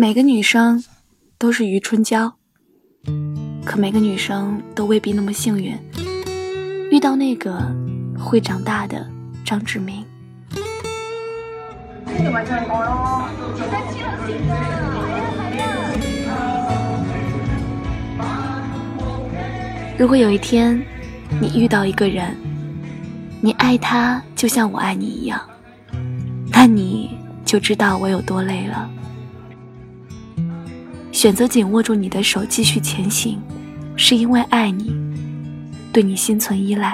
每个女生都是余春娇，可每个女生都未必那么幸运，遇到那个会长大的张志明。如果有一天你遇到一个人，你爱他就像我爱你一样，那你就知道我有多累了。选择紧握住你的手继续前行，是因为爱你，对你心存依赖；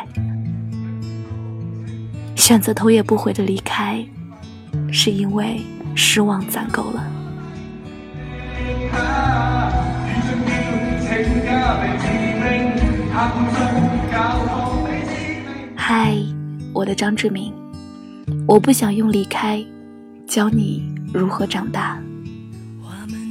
选择头也不回的离开，是因为失望攒够了。嗨，我的张志明，我不想用离开教你如何长大。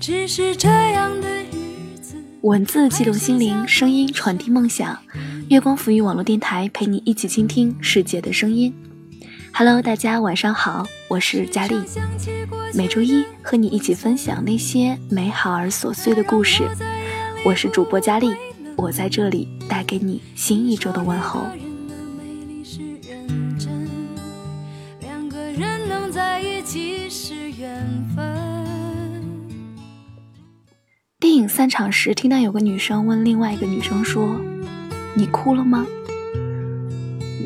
只是这样的日子。文字激动心灵，声音传递梦想。月光浮语网络电台陪你一起倾听世界的声音。Hello，大家晚上好，我是佳丽。每周一和你一起分享那些美好而琐碎的故事。我是主播佳丽，我在这里带给你新一周的问候。两个人能在一起是缘分。电影散场时，听到有个女生问另外一个女生说：“你哭了吗？”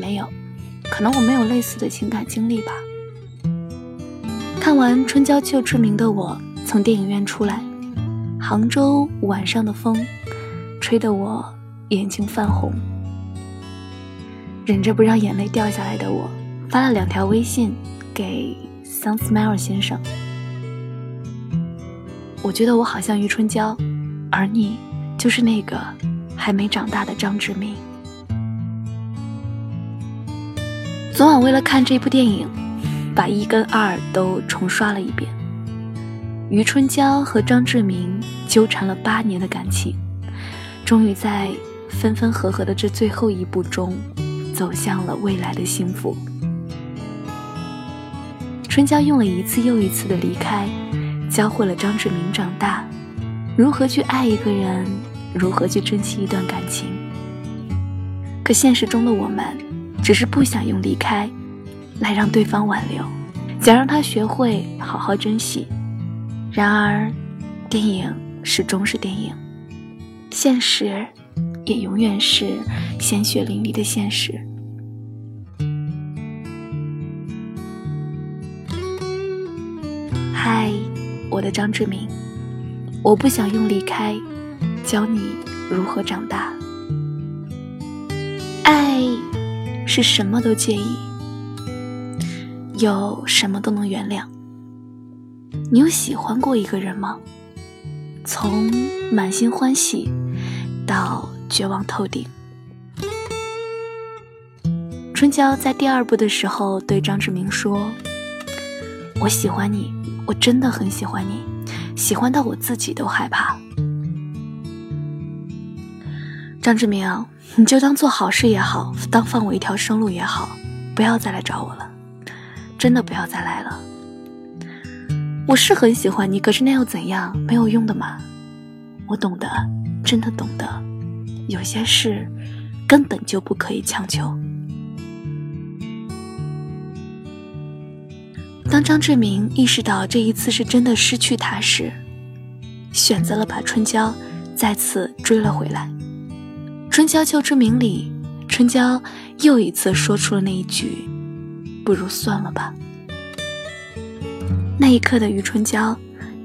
没有，可能我没有类似的情感经历吧。看完《春娇救志明》的我，从电影院出来，杭州晚上的风，吹得我眼睛泛红，忍着不让眼泪掉下来的我，发了两条微信给 Sun Smile 先生。我觉得我好像余春娇，而你就是那个还没长大的张志明。昨晚为了看这部电影，把一跟二都重刷了一遍。余春娇和张志明纠缠了八年的感情，终于在分分合合的这最后一步中，走向了未来的幸福。春娇用了一次又一次的离开。教会了张志明长大，如何去爱一个人，如何去珍惜一段感情。可现实中的我们，只是不想用离开，来让对方挽留，想让他学会好好珍惜。然而，电影始终是电影，现实，也永远是鲜血淋漓的现实。的张志明，我不想用离开教你如何长大。爱是什么都介意，有什么都能原谅。你有喜欢过一个人吗？从满心欢喜到绝望透顶。春娇在第二部的时候对张志明说：“我喜欢你。”我真的很喜欢你，喜欢到我自己都害怕。张志明，你就当做好事也好，当放我一条生路也好，不要再来找我了，真的不要再来了。我是很喜欢你，可是那又怎样？没有用的嘛。我懂得，真的懂得，有些事根本就不可以强求。当张志明意识到这一次是真的失去他时，选择了把春娇再次追了回来。《春娇救志明》里，春娇又一次说出了那一句：“不如算了吧。”那一刻的余春娇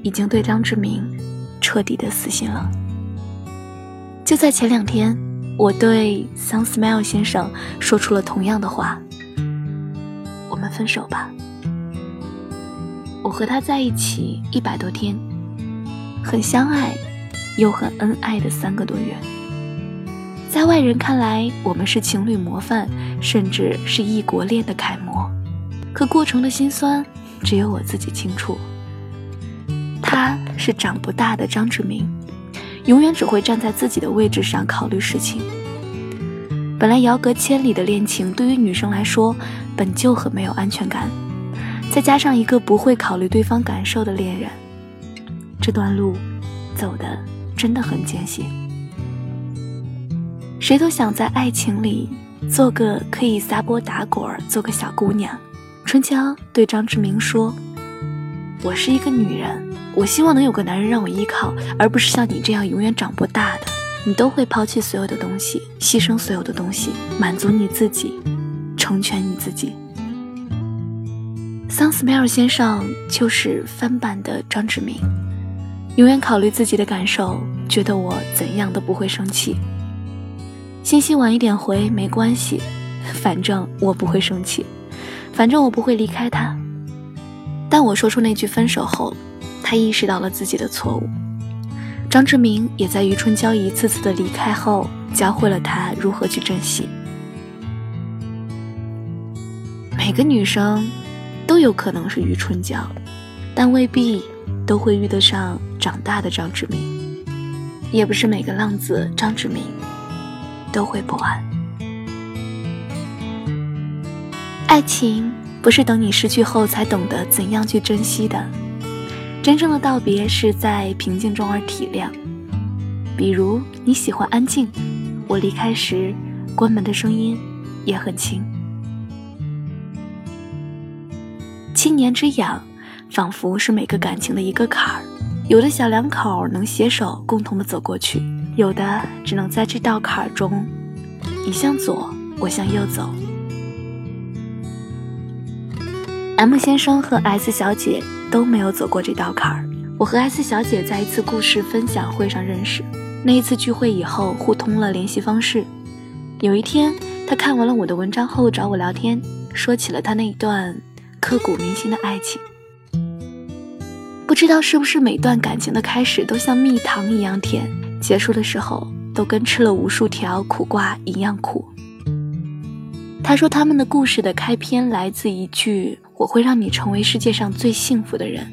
已经对张志明彻底的死心了。就在前两天，我对 Sun Smile 先生说出了同样的话：“我们分手吧。”我和他在一起一百多天，很相爱，又很恩爱的三个多月。在外人看来，我们是情侣模范，甚至是异国恋的楷模。可过程的辛酸，只有我自己清楚。他是长不大的张志明，永远只会站在自己的位置上考虑事情。本来遥隔千里的恋情，对于女生来说本就很没有安全感，再加上一个不会考虑对方感受的恋人，这段路走的真的很艰辛。谁都想在爱情里做个可以撒泼打滚、做个小姑娘。春娇对张志明说：“我是一个女人，我希望能有个男人让我依靠，而不是像你这样永远长不大的。你都会抛弃所有的东西，牺牲所有的东西，满足你自己，成全你自己。”桑斯梅尔先生就是翻版的张志明，永远考虑自己的感受，觉得我怎样都不会生气。信息晚一点回没关系，反正我不会生气。反正我不会离开他，但我说出那句分手后，他意识到了自己的错误。张志明也在余春娇一次次的离开后，教会了他如何去珍惜。每个女生都有可能是余春娇，但未必都会遇得上长大的张志明，也不是每个浪子张志明都会不安。爱情不是等你失去后才懂得怎样去珍惜的，真正的道别是在平静中而体谅。比如你喜欢安静，我离开时关门的声音也很轻。七年之痒，仿佛是每个感情的一个坎儿，有的小两口能携手共同的走过去，有的只能在这道坎儿中，你向左，我向右走。M 先生和 S 小姐都没有走过这道坎儿。我和 S 小姐在一次故事分享会上认识，那一次聚会以后互通了联系方式。有一天，她看完了我的文章后找我聊天，说起了她那一段刻骨铭心的爱情。不知道是不是每段感情的开始都像蜜糖一样甜，结束的时候都跟吃了无数条苦瓜一样苦。他说他们的故事的开篇来自一句。我会让你成为世界上最幸福的人，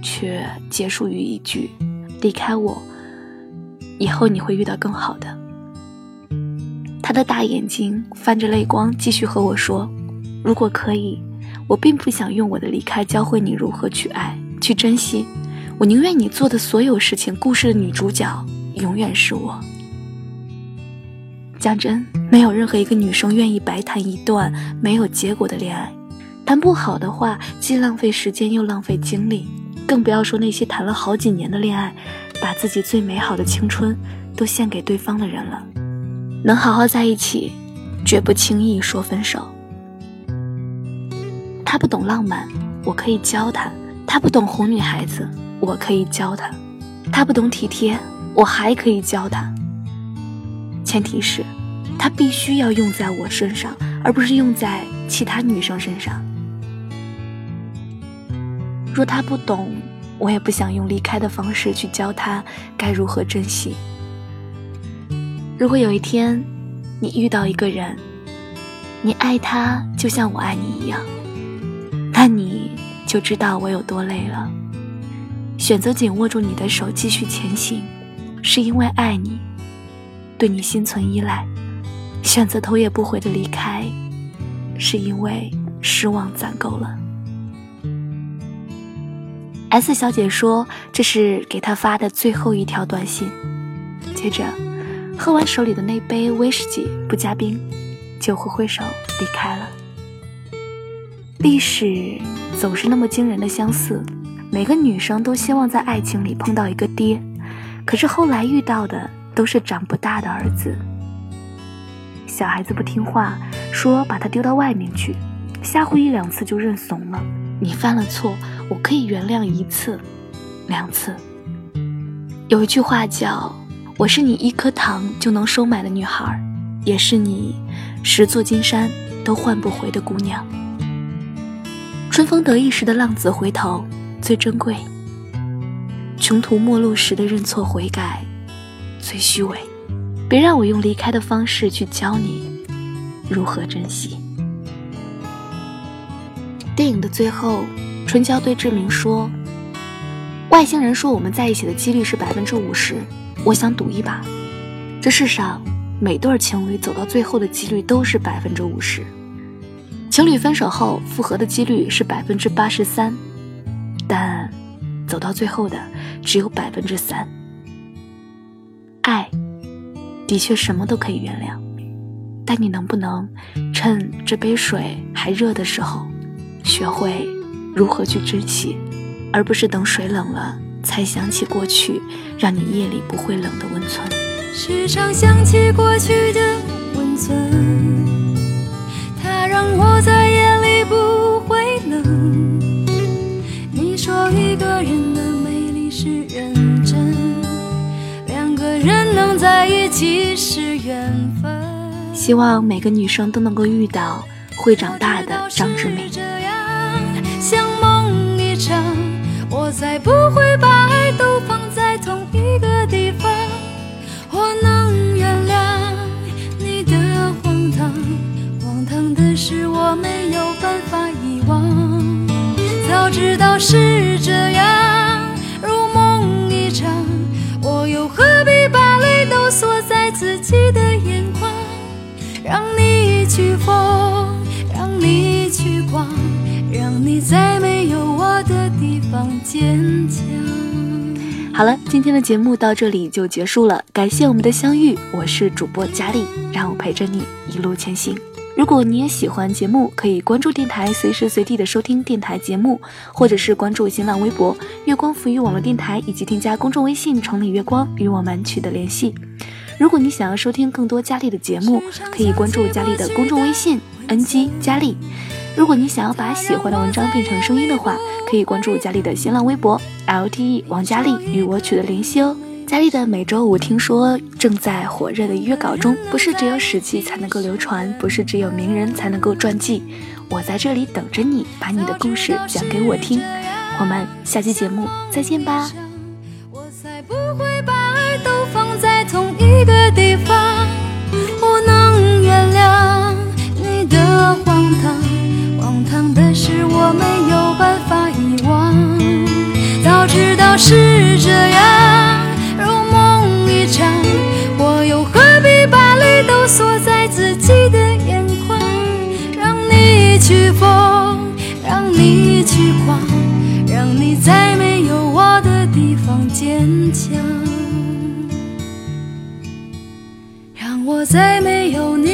却结束于一句：“离开我，以后你会遇到更好的。”他的大眼睛泛着泪光，继续和我说：“如果可以，我并不想用我的离开教会你如何去爱、去珍惜。我宁愿你做的所有事情，故事的女主角永远是我。”讲真，没有任何一个女生愿意白谈一段没有结果的恋爱。谈不好的话，既浪费时间又浪费精力，更不要说那些谈了好几年的恋爱，把自己最美好的青春都献给对方的人了。能好好在一起，绝不轻易说分手。他不懂浪漫，我可以教他；他不懂哄女孩子，我可以教他；他不懂体贴，我还可以教他。前提是，他必须要用在我身上，而不是用在其他女生身上。若他不懂，我也不想用离开的方式去教他该如何珍惜。如果有一天，你遇到一个人，你爱他就像我爱你一样，就知道我有多累了。选择紧握住你的手继续前行，是因为爱你，对你心存依赖；选择头也不回的离开，是因为失望攒够了。S 小姐说：“这是给她发的最后一条短信。”接着，喝完手里的那杯威士忌，不加冰，就挥挥手离开了。历史总是那么惊人的相似，每个女生都希望在爱情里碰到一个爹，可是后来遇到的都是长不大的儿子。小孩子不听话，说把他丢到外面去，吓唬一两次就认怂了。你犯了错。我可以原谅一次，两次。有一句话叫：“我是你一颗糖就能收买的女孩，也是你十座金山都换不回的姑娘。”春风得意时的浪子回头最珍贵。穷途末路时的认错悔改最虚伪。别让我用离开的方式去教你如何珍惜。电影的最后，春娇对志明说：“外星人说我们在一起的几率是百分之五十，我想赌一把。这世上每对情侣走到最后的几率都是百分之五十，情侣分手后复合的几率是百分之八十三，但走到最后的只有百分之三。爱。”的确，什么都可以原谅，但你能不能趁这杯水还热的时候，学会如何去珍惜，而不是等水冷了才想起过去让你夜里不会冷的温存？时常想起过去的温存，我在夜里不会冷。你说一个人的美丽是认真，两个人能在一起是缘分。希望每个女生都能够遇到会长大的张志明。像梦一场，我才不会把我没有办法遗忘。早知道是这样，如梦一场，我又何必把泪都锁在自己的眼眶？让你去疯，让你去狂，让你在没有我的地方坚强。好了，今天的节目到这里就结束了，感谢我们的相遇，我是主播佳丽，让我陪着你一路前行。如果你也喜欢节目，可以关注电台，随时随地的收听电台节目，或者是关注新浪微博“月光浮语网络电台”，以及添加公众微信“城里月光”与我们取得联系。如果你想要收听更多佳丽的节目，可以关注佳丽的公众微信 “ng 佳丽”。如果你想要把喜欢的文章变成声音的话，可以关注佳丽的新浪微博 “lte 王佳丽”与我取得联系哦。佳丽的每周五听说正在火热的约稿中，不是只有史记才能够流传，不是只有名人才能够传记。我在这里等着你，把你的故事讲给我听。我们下期节目再见吧。我才不会把爱都放在同一个地方，我能原谅你的荒唐，荒唐的是我没有坚强。让我再没有你。